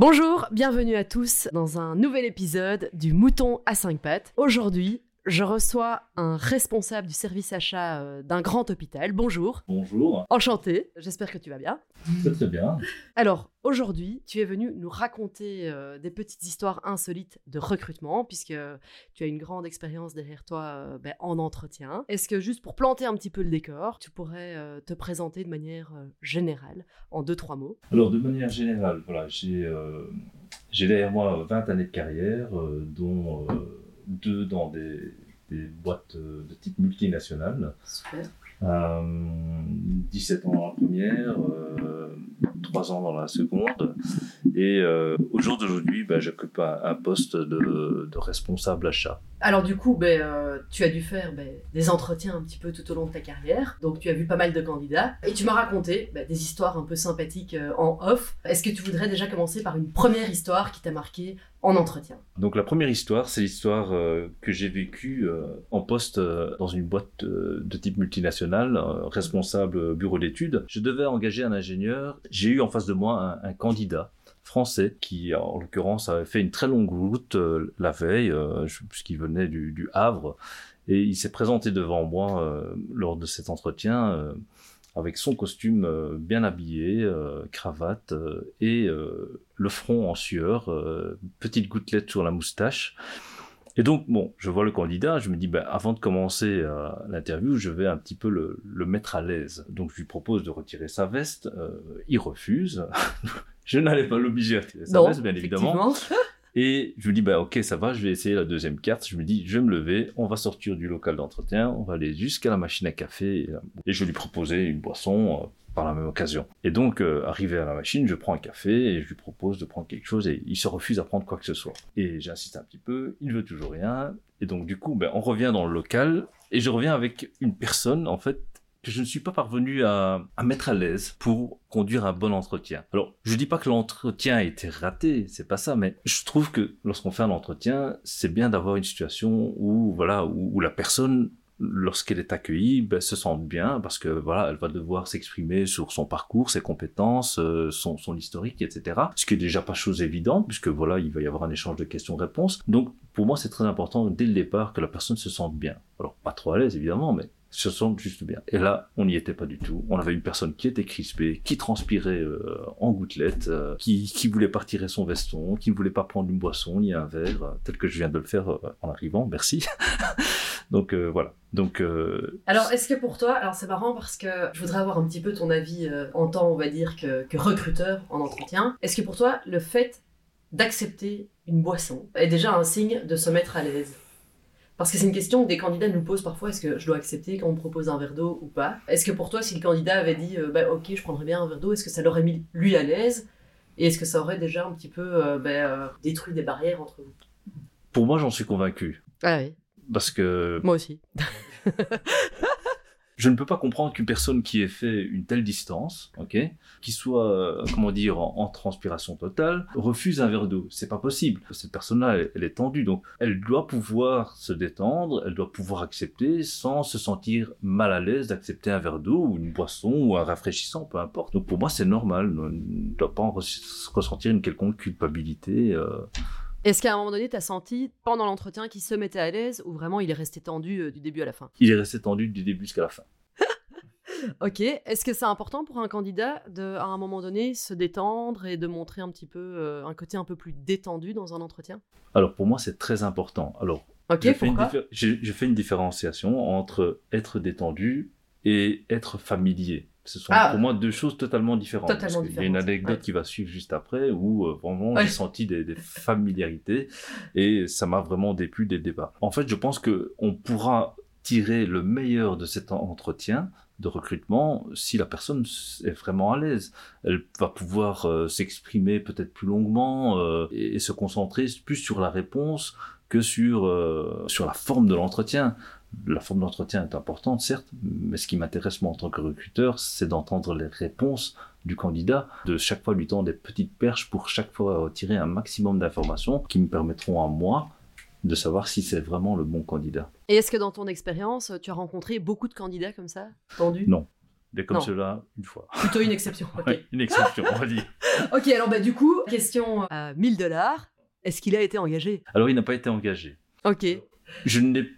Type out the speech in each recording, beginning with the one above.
Bonjour, bienvenue à tous dans un nouvel épisode du Mouton à 5 pattes. Aujourd'hui, je reçois un responsable du service achat euh, d'un grand hôpital. Bonjour. Bonjour. Enchanté, j'espère que tu vas bien. Très très bien. Alors, aujourd'hui, tu es venu nous raconter euh, des petites histoires insolites de recrutement, puisque tu as une grande expérience derrière toi euh, ben, en entretien. Est-ce que juste pour planter un petit peu le décor, tu pourrais te présenter de manière générale, en deux, trois mots? Alors, de manière générale, voilà, j'ai j'ai derrière moi 20 années de carrière, dont deux dans des, des boîtes euh, de type multinationale. Super. 17 ans dans la première, 3 ans dans la seconde. Et euh, au jour d'aujourd'hui, ben, j'occupe un, poste de, de, responsable achat. Alors du coup, euh, tu as dû faire ben, des entretiens un petit peu tout au long de ta carrière. Donc tu as vu pas mal de candidats. Et tu m'as raconté ben, des histoires un peu sympathiques euh, en off. Est-ce que tu voudrais déjà commencer par une première histoire qui t'a marqué en entretien? Donc la première histoire, c'est l'histoire que j'ai vécue en poste dans une boîte de type multinational, responsable bureau d'études. Je devais engager un ingénieur. J'ai eu en face de moi un, candidat français qui, en l'occurrence, avait fait une très longue route euh, la veille, euh, puisqu'il venait du, Havre, et il s'est présenté devant moi euh, lors de cet entretien avec son costume bien habillé, cravate et le front en sueur, petite gouttelette sur la moustache. Et donc, bon, je vois le candidat, je me dis, ben, avant de commencer euh, l'interview, je vais un petit peu le, le mettre à l'aise. Donc, je lui propose de retirer sa veste. Euh, il refuse. je n'allais pas l'obliger à retirer sa veste, bien évidemment. Et je lui dis, bah, ok, ça va, je vais essayer la deuxième carte. Je me dis, je vais me lever, on va sortir du local d'entretien, on va aller jusqu'à la machine à café. Et, je vais lui proposer une boisson, euh, par la même occasion. Et donc, euh, arrivé à la machine, je prends un café et je lui propose de prendre quelque chose et il se refuse à prendre quoi que ce soit. Et j'insiste un petit peu, il ne veut toujours rien. Et donc, du coup, ben, on revient dans le local et je reviens avec une personne, en fait, que je ne suis pas parvenu à, mettre à l'aise pour conduire un bon entretien. Alors, je dis pas que l'entretien a été raté, c'est pas ça, mais je trouve que lorsqu'on fait un entretien, c'est bien d'avoir une situation où, voilà, où la personne lorsqu'elle est accueillie, ben, se sente bien parce que voilà, elle va devoir s'exprimer sur son parcours, ses compétences, euh, son, son historique, etc. Ce qui est déjà pas chose évidente puisque voilà, il va y avoir un échange de questions-réponses. Donc pour moi, c'est très important dès le départ que la personne se sente bien. Alors pas trop à l'aise évidemment, mais se sente juste bien. Et là, on n'y était pas du tout. On avait une personne qui était crispée, qui transpirait euh, en gouttelettes, euh, qui, qui voulait pas tirer son veston, qui ne voulait pas prendre une boisson ni un verre, tel que je viens de le faire en arrivant. Merci. Donc euh, voilà. Donc. Euh, alors est-ce que pour toi, alors c'est marrant parce que je voudrais avoir un petit peu ton avis euh, en tant, on va dire que, que recruteur en entretien. Est-ce que pour toi, le fait d'accepter une boisson est déjà un signe de se mettre à l'aise? Parce que c'est une question que des candidats nous posent parfois, est-ce que je dois accepter quand on me propose un verre d'eau ou pas? Est-ce que pour toi, si le candidat avait dit, bah, ok, je prendrais bien un verre d'eau, est-ce que ça l'aurait mis lui à l'aise? Et est-ce que ça aurait déjà un petit peu bah, détruit des barrières entre vous? Pour moi, j'en suis convaincu. Ah oui. Parce que. Moi aussi. je ne peux pas comprendre qu'une personne qui ait fait une telle distance, ok, qui soit, euh, comment dire, en, transpiration totale, refuse un verre d'eau. C'est pas possible. Cette personne-là, elle, est tendue, donc elle doit pouvoir se détendre, elle doit pouvoir accepter sans se sentir mal à l'aise d'accepter un verre d'eau ou une boisson ou un rafraîchissant, peu importe. Donc pour moi, c'est normal. On ne doit pas ressentir une quelconque culpabilité. Euh, est-ce qu'à un moment donné, tu as senti pendant l'entretien qu'il se mettait à l'aise ou vraiment il est resté tendu euh, du début à la fin? Il est resté tendu du début jusqu'à la fin. ok. Est-ce que c'est important pour un candidat de, à un moment donné, se détendre et de montrer un petit peu euh, un côté un peu plus détendu dans un entretien? Alors pour moi, c'est très important. Alors, Ok, je, pourquoi? je fais une différenciation entre être détendu et être familier. Ce sont ah. pour moi deux choses totalement différentes. Il y a une anecdote qui va suivre juste après où euh, vraiment j'ai senti des, des, familiarités et ça m'a vraiment déplu le départ. En fait, je pense que on pourra tirer le meilleur de cet entretien de recrutement si la personne est vraiment à l'aise. Elle va pouvoir euh, s'exprimer peut-être plus longuement euh, et, se concentrer plus sur la réponse que sur, euh, sur la forme de l'entretien. La forme d'entretien est importante, certes, mais ce qui m'intéresse moi en tant que recruteur, c'est d'entendre les réponses du candidat, de chaque fois lui tendre des petites perches pour chaque fois retirer un maximum d'informations qui me permettront à moi de savoir si c'est vraiment le bon candidat. Et est-ce que dans ton expérience, tu as rencontré beaucoup de candidats comme ça, tendus? Non. Mais comme cela, une fois. Plutôt une exception. une exception, on va dire. ok, alors bah, du coup, question à 1000 dollars. Est-ce qu'il a été engagé? Alors, il n'a pas été engagé. Ok. Je ne l'ai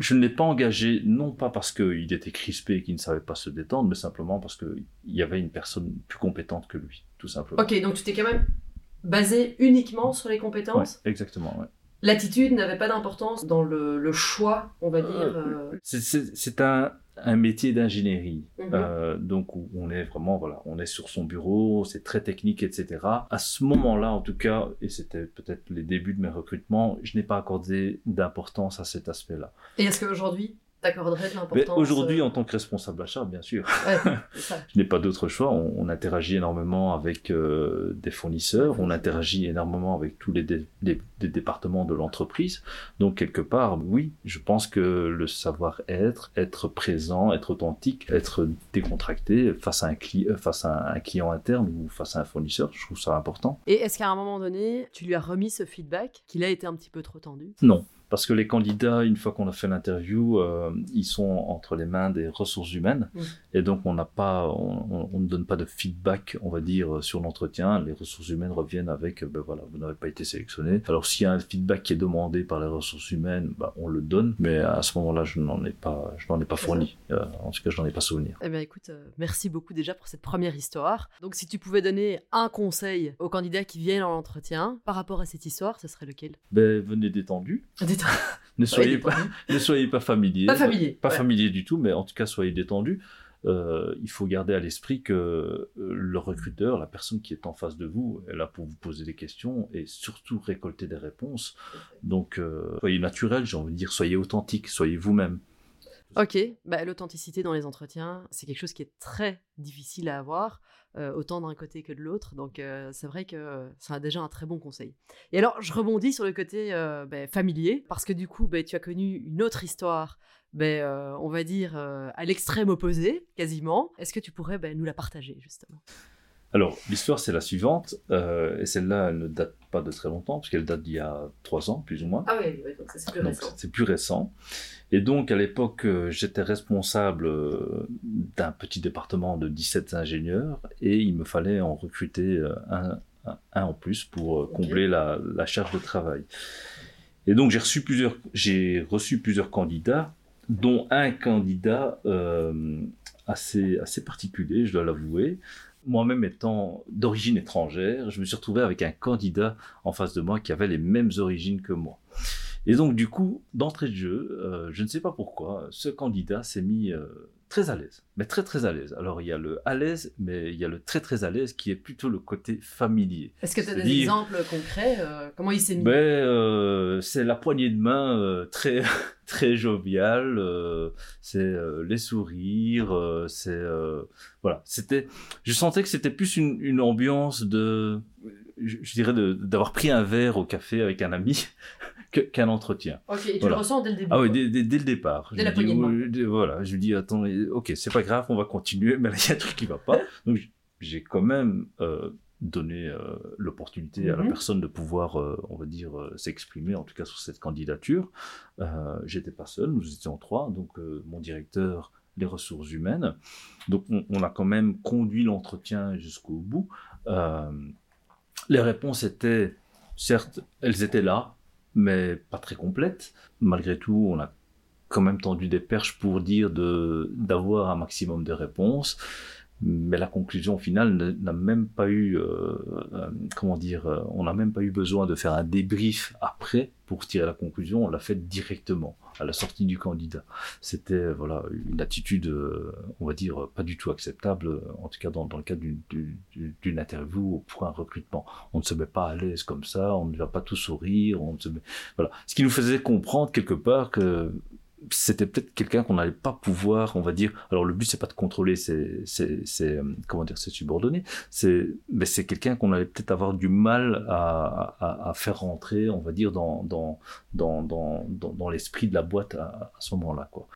je ne l'ai pas engagé, non pas parce qu'il était crispé et qu'il ne savait pas se détendre, mais simplement parce qu'il y avait une personne plus compétente que lui, tout simplement. Ok, donc tu t'es quand même basé uniquement sur les compétences? Exactement, ouais. L'attitude n'avait pas d'importance dans le, choix, on va dire. Euh, c'est un, un métier d'ingénierie. Mhm. Euh, donc on est vraiment voilà, on est sur son bureau, c'est très technique, etc. À ce moment-là, en tout cas, et c'était peut-être les débuts de mes recrutements, je n'ai pas accordé d'importance à cet aspect-là. Et est-ce qu'aujourd'hui, t'accorderais de l'importance Aujourd'hui, euh, en tant que responsable achat, bien sûr. je n'ai pas d'autre choix. On, interagit énormément avec euh, des fournisseurs, on interagit énormément avec tous les, départements de l'entreprise. Donc, quelque part, oui, je pense que le savoir-être, être présent, être authentique, être décontracté face à un, euh, face à un client interne ou face à un fournisseur, je trouve ça important. Et est-ce qu'à un moment donné, tu lui as remis ce feedback qu'il a été un petit peu trop tendu? Non parce que les candidats, une fois qu'on a fait l'interview, euh, ils sont entre les mains des ressources humaines, et donc on n'a pas, on, ne donne pas de feedback, on va dire, sur l'entretien. Les ressources humaines reviennent avec, ben voilà, vous n'avez pas été sélectionné. Alors s'il y a un feedback qui est demandé par les ressources humaines, ben, on le donne, mais à ce moment-là, je n'en ai pas, je n'en ai pas fourni. Euh, en tout cas, je n'en ai pas souvenir. Eh bien, écoute, euh, merci beaucoup déjà pour cette première histoire. Donc, si tu pouvais donner un conseil aux candidats qui viennent en entretien par rapport à cette histoire, ce serait lequel? Ben, venez détendu. ne, soyez pas, ne soyez pas familier. Pas familier. Pas familier du tout, mais en tout cas, soyez détendu. Euh, il faut garder à l'esprit que euh, le recruteur, la personne qui est en face de vous, est là pour vous poser des questions et surtout récolter des réponses. Donc, euh, soyez naturel, j'ai envie de dire, soyez authentique, soyez vous-même. Ok, bah, l'authenticité dans les entretiens, c'est quelque chose qui est très difficile à avoir. Euh, autant d'un côté que de l'autre. Donc euh, c'est vrai que ça déjà un très bon conseil. Et alors je rebondis sur le côté euh, ben, familier, parce que du coup ben, tu as connu une autre histoire, ben, on va dire à l'extrême opposé, quasiment. Est-ce que tu pourrais nous la partager justement? Alors, l'histoire, c'est la suivante, et celle-là, elle ne date pas de très longtemps, puisqu'elle date d'il y a trois ans, plus ou moins. Ah oui, donc c'est plus récent. C'est plus récent. Et donc, à l'époque, euh, j'étais responsable euh, d'un petit département de 17 ingénieurs et il me fallait en recruter euh, un, un, en plus pour combler la, la, charge de travail. Et donc, j'ai reçu plusieurs, j'ai reçu plusieurs candidats, dont un candidat euh, assez, assez particulier, je dois l'avouer. Moi-même étant d'origine étrangère, je me suis retrouvé avec un candidat en face de moi qui avait les mêmes origines que moi. Et donc, du coup, d'entrée de jeu, euh, je ne sais pas pourquoi, ce candidat s'est mis euh, très à l'aise, mais très très à l'aise. Alors, il y a le à l'aise, mais il y a le très très à l'aise qui est plutôt le côté familier. Est-ce que tu as des exemples concrets euh, Comment il s'est mis? Ben, C'est la poignée de main très, très joviale, c'est les sourires, c'est. voilà, c'était. Je sentais que c'était plus une, une ambiance de je, dirais d'avoir pris un verre au café avec un ami qu'un entretien. Ok, et tu le ressens dès le début. Ah oui, dès, dès, le départ. Dès la poignée de Voilà, je lui dis, attends, ok, c'est pas grave, on va continuer, mais là, il y a un truc qui va pas. Donc, j'ai quand même euh, donné euh, l'opportunité à la mhm. personne de pouvoir, euh, on va dire, s'exprimer, en tout cas sur cette candidature. J'étais pas seul, nous étions trois, donc mon directeur, les ressources humaines. Donc, on, on a quand même conduit l'entretien jusqu'au bout. les réponses étaient, certes, elles étaient là, mais pas très complète. Malgré tout, on a quand même tendu des perches pour dire d'avoir un maximum de réponses mais la conclusion finale n'a même pas eu, euh, euh, comment dire, euh, on n'a même pas eu besoin de faire un débrief après pour tirer la conclusion, on l'a fait directement à la sortie du candidat. C'était voilà une attitude, on va dire, pas du tout acceptable, en tout cas dans, dans le cadre d'une interview pour un recrutement. On ne se met pas à l'aise comme ça, on ne va pas tout sourire, on ne se met... voilà. Ce qui nous faisait comprendre quelque part que c'était peut-être quelqu'un qu'on n'allait pas pouvoir, on va dire. Alors le but c'est pas de contrôler ses, ses, ses euh, comment dire ses subordonnés, c'est mais c'est quelqu'un qu'on allait peut-être avoir du mal à, à, à, faire rentrer, on va dire dans dans dans dans dans, dans l'esprit de la boîte à, à ce moment-là quoi.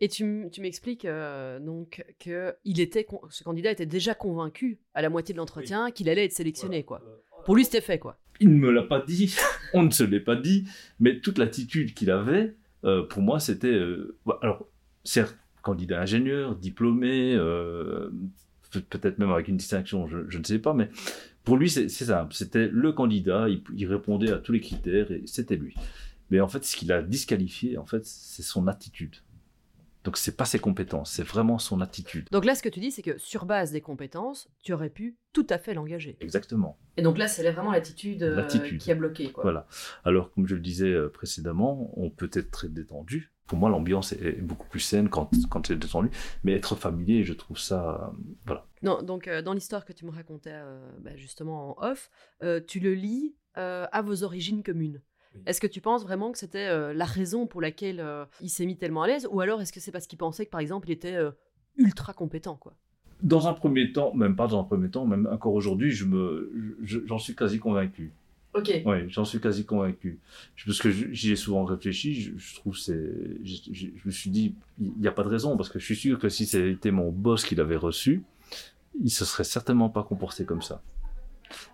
Et tu, tu m'expliques euh, donc que il était ce candidat était déjà convaincu à la moitié de l'entretien qu'il allait être sélectionné quoi. Pour lui c'était fait quoi. Il ne me l'a pas dit, on ne se l'est pas dit, mais toute l'attitude qu'il avait euh, pour moi, c'était. Euh, alors, certes, candidat ingénieur, diplômé, euh, peut-être même avec une distinction, je, ne sais pas, mais pour lui, c'est simple. C'était le candidat, il, répondait à tous les critères et c'était lui. Mais en fait, ce qu'il a disqualifié, en fait, c'est son attitude. Donc c'est pas ses compétences, c'est vraiment son attitude. Donc là, ce que tu dis, c'est que sur base des compétences, tu aurais pu tout à fait l'engager. Exactement. Et donc là, c'est vraiment l'attitude euh, qui a bloqué. Quoi. Voilà. Alors, comme je le disais euh, précédemment, on peut être très détendu. Pour moi, l'ambiance est beaucoup plus saine quand, quand c'est détendu. Mais être familier, je trouve ça. Euh, voilà. Non, donc, dans l'histoire que tu me racontais bah, justement en off, tu le lis à vos origines communes. Est-ce que tu penses vraiment que c'était euh, la raison pour laquelle euh, il s'est mis tellement à l'aise Ou alors est-ce que c'est parce qu'il pensait que, par exemple, il était euh, ultra compétent quoi? Dans un premier temps, même pas dans un premier temps, même encore aujourd'hui, je me, j'en suis quasi convaincu. Ok. Oui, j'en suis quasi convaincu. Parce que j'y ai souvent réfléchi, je, trouve c'est, je, me suis dit, il n'y a pas de raison, parce que je suis sûr que si c'était mon boss qui l'avait reçu, il se serait certainement pas comporté comme ça.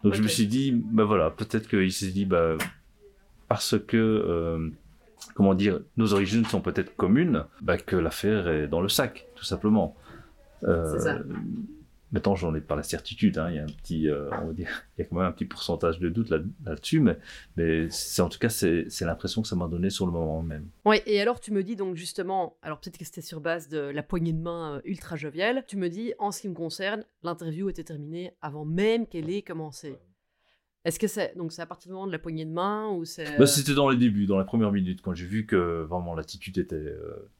Donc je me suis dit, ben voilà, peut-être qu'il s'est dit, bah, parce que, euh, comment dire, nos origines sont peut-être communes, bah, que l'affaire est dans le sac, tout simplement. Euh, ça. Maintenant, j'en ai pas la certitude. Hein. Il y a un petit, euh, on va dire, il y a quand même un petit pourcentage de doute là, dessus mais, mais c'est en tout cas c'est, l'impression que ça m'a donné sur le moment même. Oui, et alors tu me dis donc justement, alors peut-être que c'était sur base de la poignée de main ultra joviale. Tu me dis, en ce qui me concerne, l'interview était terminée avant même qu'elle ait commencé. Est-ce que c'est donc c'est à partir du moment de la poignée de main ou c'est bah, c'était dans les débuts, dans la première minute quand j'ai vu que vraiment l'attitude était euh,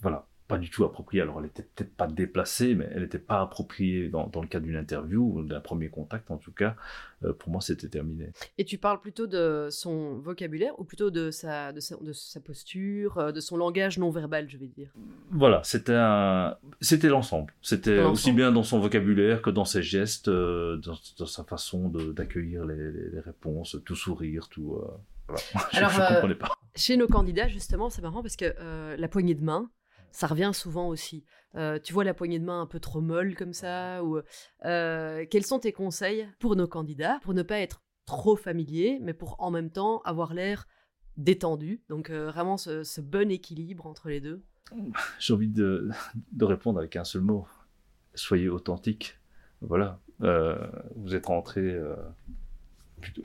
voilà pas du tout appropriée. Alors elle était peut-être pas déplacée, mais elle n'était pas appropriée dans, dans, le cadre d'une interview d'un premier contact en tout cas. Euh, pour moi, c'était terminé. Et tu parles plutôt de son vocabulaire ou plutôt de sa, de sa, de sa posture, euh, de son langage non verbal, je vais dire? Voilà, c'était un... l'ensemble. C'était aussi bien dans son vocabulaire que dans ses gestes, euh, dans, sa façon d'accueillir les, les, réponses, tout sourire, tout. Voilà. Alors, je, ne comprenais pas. Chez nos candidats, justement, c'est marrant parce que la poignée de main, ça revient souvent aussi. Euh, tu vois la poignée de main un peu trop molle comme ça ou euh, Quels sont tes conseils pour nos candidats pour ne pas être trop familier, mais pour en même temps avoir l'air détendu? Donc euh, vraiment ce, bon équilibre entre les deux. J'ai envie de, répondre avec un seul mot. Soyez authentique. Voilà. vous êtes rentré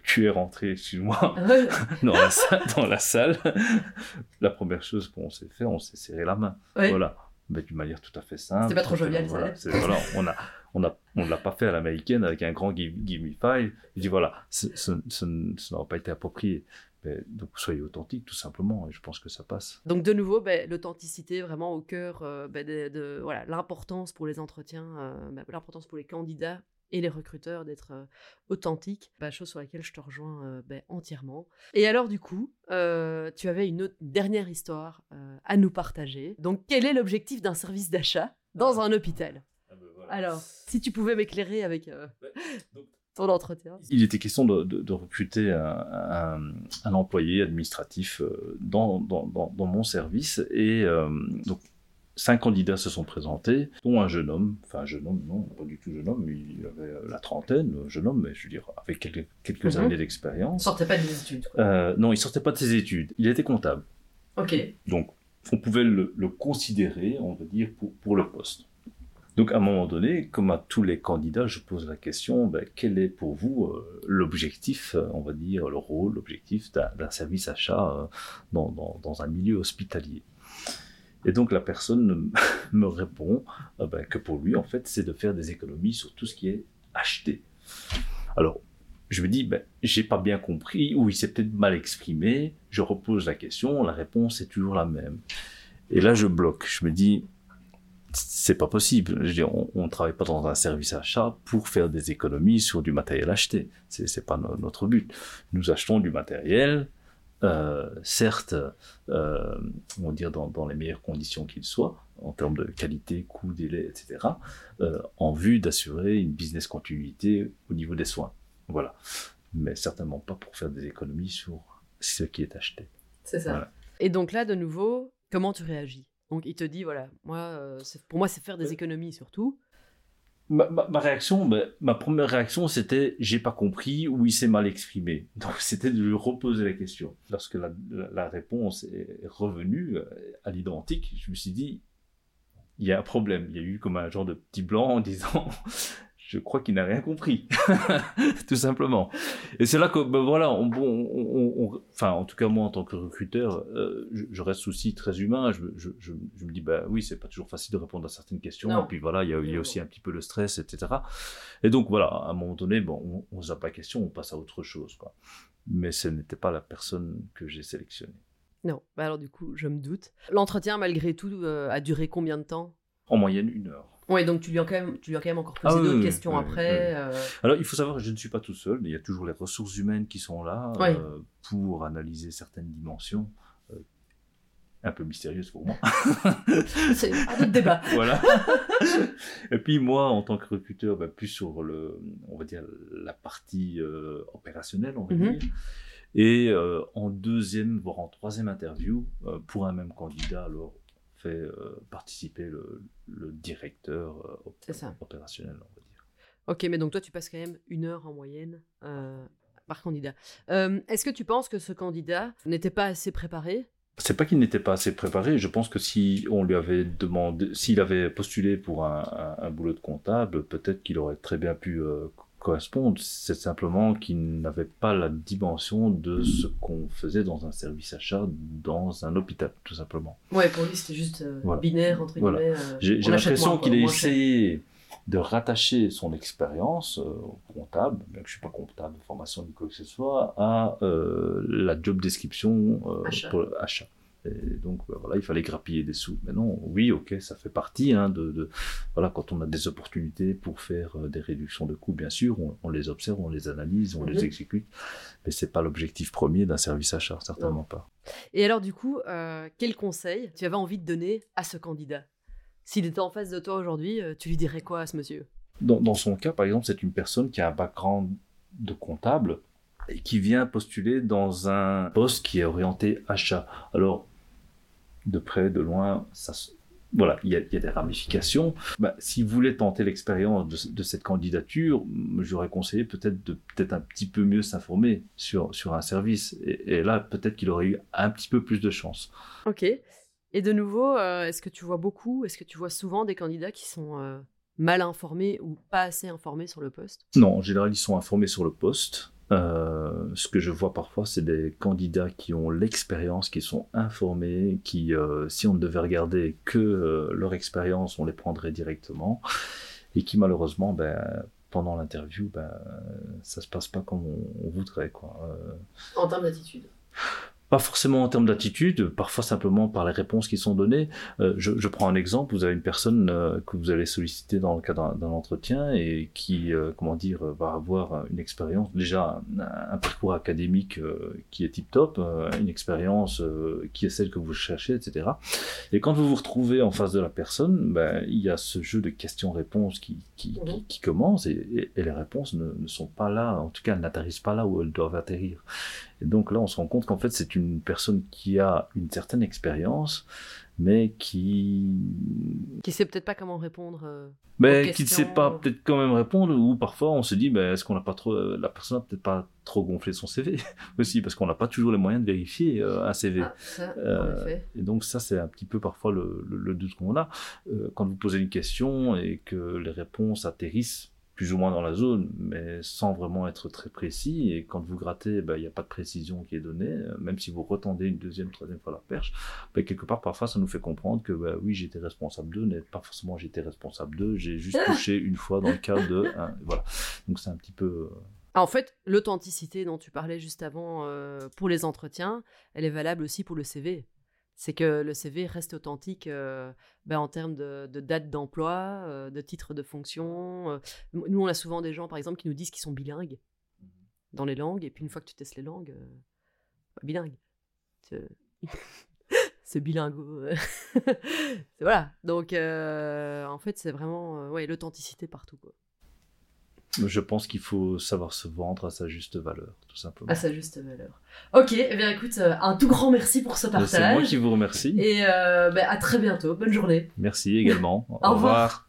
tu es rentré, excuse-moi, dans, la salle, dans la salle. La première chose qu'on s'est fait, on s'est serré la main. Voilà. Mais d'une manière tout à fait simple. C'était pas trop jovial, voilà, voilà, on a, on a, on l'a pas fait à l'américaine avec un grand give, me five. Il dit voilà, ce, ce, n'a pas été approprié. donc soyez authentique tout simplement et je pense que ça passe. Donc de nouveau, ben, l'authenticité vraiment au cœur euh, ben, de, voilà l'importance pour les entretiens, euh, ben, l'importance pour les candidats et les recruteurs d'être authentiques, bah, chose sur laquelle je te rejoins bah, entièrement. Et alors du coup, tu avais une autre, dernière histoire à nous partager. Donc quel est l'objectif d'un service d'achat dans un hôpital? Ah, bah, Alors, si tu pouvais m'éclairer avec ton entretien. Il était question de, recruter un, employé administratif dans, dans, dans, mon service et donc cinq candidats se sont présentés, dont un jeune homme, enfin un jeune homme, non, pas du tout jeune homme, il avait la trentaine, jeune homme, mais je veux dire, avec quelques, quelques mhm. années d'expérience. Il sortait pas des études euh, Non, il sortait pas de ses études, il était comptable. Ok. Donc, on pouvait le, considérer, on va dire, pour, pour, le poste. Donc, à un moment donné, comme à tous les candidats, je pose la question, ben, quel est pour vous euh, l'objectif, euh, on va dire, le rôle, l'objectif d'un service achat dans, dans, dans un milieu hospitalier? Et donc la personne me répond euh, ben, que pour lui, en fait, c'est de faire des économies sur tout ce qui est acheté. Alors, je me dis, ben, j'ai pas bien compris, ou il s'est peut-être mal exprimé, je repose la question, la réponse est toujours la même. Et là, je bloque. Je me dis, c'est pas possible. Je dis, on, ne travaille pas dans un service achat pour faire des économies sur du matériel acheté. C'est, c'est pas notre but. Nous achetons du matériel euh, certes, euh, on va dire dans, les meilleures conditions qu'il soit, en termes de qualité, coût, délai, etc., euh, en vue d'assurer une business continuité au niveau des soins. Voilà. Mais certainement pas pour faire des économies sur ce qui est acheté. C'est ça. Et donc là, de nouveau, comment tu réagis? Donc il te dit, voilà, moi, pour moi, c'est faire des économies surtout. Ma, réaction, ma première réaction, c'était j'ai pas compris ou il s'est mal exprimé. Donc c'était de lui reposer la question. Lorsque la, réponse est revenue euh, à l'identique, je me suis dit il y a un problème. Il y a eu comme un genre de petit blanc en disant je crois qu'il n'a rien compris, tout simplement. Et c'est là que, ben voilà, on, on, enfin, en tout cas moi en tant que recruteur, euh, je, reste aussi très humain. Je, je, je, me dis, bah oui, c'est pas toujours facile de répondre à certaines questions. Et puis voilà, il y a, il y a aussi un petit peu le stress, etc. Et donc voilà, à un moment donné, bon, on, ne pas question, on passe à autre chose, quoi. Mais ce n'était pas la personne que j'ai sélectionnée. Non, bah alors du coup, je me doute. L'entretien, malgré tout, euh, a duré combien de temps? En moyenne, une heure. Oui, donc tu lui as quand même, tu lui as quand même encore posé ah d'autres questions après. Euh. Alors, il faut savoir que je ne suis pas tout seul. Il y a toujours les ressources humaines qui sont là euh, pour analyser certaines dimensions. Euh, un peu mystérieuses pour moi. C'est un autre débat. voilà. Et puis moi, en tant que recruteur, bah, plus sur le, on va dire la partie opérationnelle, on va mhm. dire. Et en deuxième, voire en troisième interview, pour un même candidat, alors fait euh, participer le, directeur euh, opérationnel, on va dire. Ok, mais donc toi, tu passes quand même une heure en moyenne euh, par candidat. Est-ce que tu penses que ce candidat n'était pas assez préparé? C'est pas qu'il n'était pas assez préparé. Je pense que si on lui avait demandé, s'il avait postulé pour un, boulot de comptable, peut-être qu'il aurait très bien pu correspondent, c'est simplement qu'ils n'avaient pas la dimension de ce qu'on faisait dans un service achat dans un hôpital, tout simplement. Ouais, pour lui, c'était juste euh, binaire, entre guillemets. Euh, j'ai l'impression qu'il a essayé de rattacher son expérience euh, comptable, bien que je ne suis pas comptable de formation ni quoi que ce soit, à la job description pour achat. Et donc bah, voilà, il fallait grappiller des sous. Mais non, oui, ok, ça fait partie hein, de, voilà quand on a des opportunités pour faire euh, des réductions de coûts, bien sûr, on, les observe, on les analyse, on les mhm. exécute, mais c'est pas l'objectif premier d'un service achat, certainement pas. Et alors du coup, euh, quel conseil tu avais envie de donner à ce candidat? S'il était en face de toi aujourd'hui, euh, tu lui dirais quoi à ce monsieur? Dans, dans son cas, par exemple, c'est une personne qui a un background de comptable et qui vient postuler dans un poste qui est orienté achat. Alors, de près, de loin, ça, voilà, il y, a, des ramifications. Bah, si vous voulez tenter l'expérience de, cette candidature, j'aurais conseillé peut-être de peut-être un petit peu mieux s'informer sur, sur un service. Et, là, peut-être qu'il aurait eu un petit peu plus de chance. Ok. Et de nouveau, euh, est-ce que tu vois beaucoup, est-ce que tu vois souvent des candidats qui sont euh, mal informés ou pas assez informés sur le poste? Non, en général, ils sont informés sur le poste. Euh, ce que je vois parfois, c'est des candidats qui ont l'expérience, qui sont informés, qui, euh, si on ne devait regarder que euh, leur expérience, on les prendrait directement, et qui malheureusement, ben, pendant l'interview, ben, ça se passe pas comme on, voudrait. Quoi. En termes d'attitude pas forcément en termes d'attitude, parfois simplement par les réponses qui sont données. Euh, je, je, prends un exemple, vous avez une personne euh, que vous allez solliciter dans le cadre d'un entretien et qui, euh, comment dire, va avoir une expérience, déjà un, parcours académique qui est tip-top, une expérience qui est celle que vous cherchez, etc. Et quand vous vous retrouvez en face de la personne, ben, il y a ce jeu de questions-réponses qui, qui, qui, mhm. qui, commence et, et, les réponses ne, ne sont pas là, en tout cas elles n'atterrissent pas là où elles doivent atterrir. Et donc là, on se rend compte qu'en fait, c'est une personne qui a une certaine expérience, mais qui... Qui sait peut-être pas comment répondre. Euh, mais qui ne sait pas peut-être quand même répondre, ou parfois on se dit, ben, est-ce qu'on n'a pas trop... La personne n'a peut-être pas trop gonflé son CV aussi, parce qu'on n'a pas toujours les moyens de vérifier euh, un CV. Ah, ça, euh, et donc ça, c'est un petit peu parfois le, le doute qu'on a. quand vous posez une question et que les réponses atterrissent plus ou moins dans la zone, mais sans vraiment être très précis. Et quand vous grattez, bah, il n'y a pas de précision qui est donnée. Même si vous retendez une deuxième, troisième fois la perche, bah, quelque part, parfois, ça nous fait comprendre que bah, oui, j'étais responsable d'eux, mais pas forcément j'étais responsable d'eux. J'ai juste touché une fois dans le cadre de... voilà. Donc c'est un petit peu... Euh, en fait, l'authenticité dont tu parlais juste avant euh, pour les entretiens, elle est valable aussi pour le CV c'est que le CV reste authentique euh, ben, en termes de, date d'emploi, euh, de titre de fonction. Euh. Nous, on a souvent des gens, par exemple, qui nous disent qu'ils sont bilingues mmh dans les langues, et puis une fois que tu testes les langues, bilingue. ce bilingo. voilà. Donc, en fait, c'est vraiment ouais, l'authenticité partout. Quoi. Je pense qu'il faut savoir se vendre à sa juste valeur, tout simplement. À sa juste valeur. Ok, eh bien écoute, euh, un tout grand merci pour ce partage. C'est moi qui vous remercie. Et ben, à très bientôt. Bonne journée. Merci également. Au, revoir.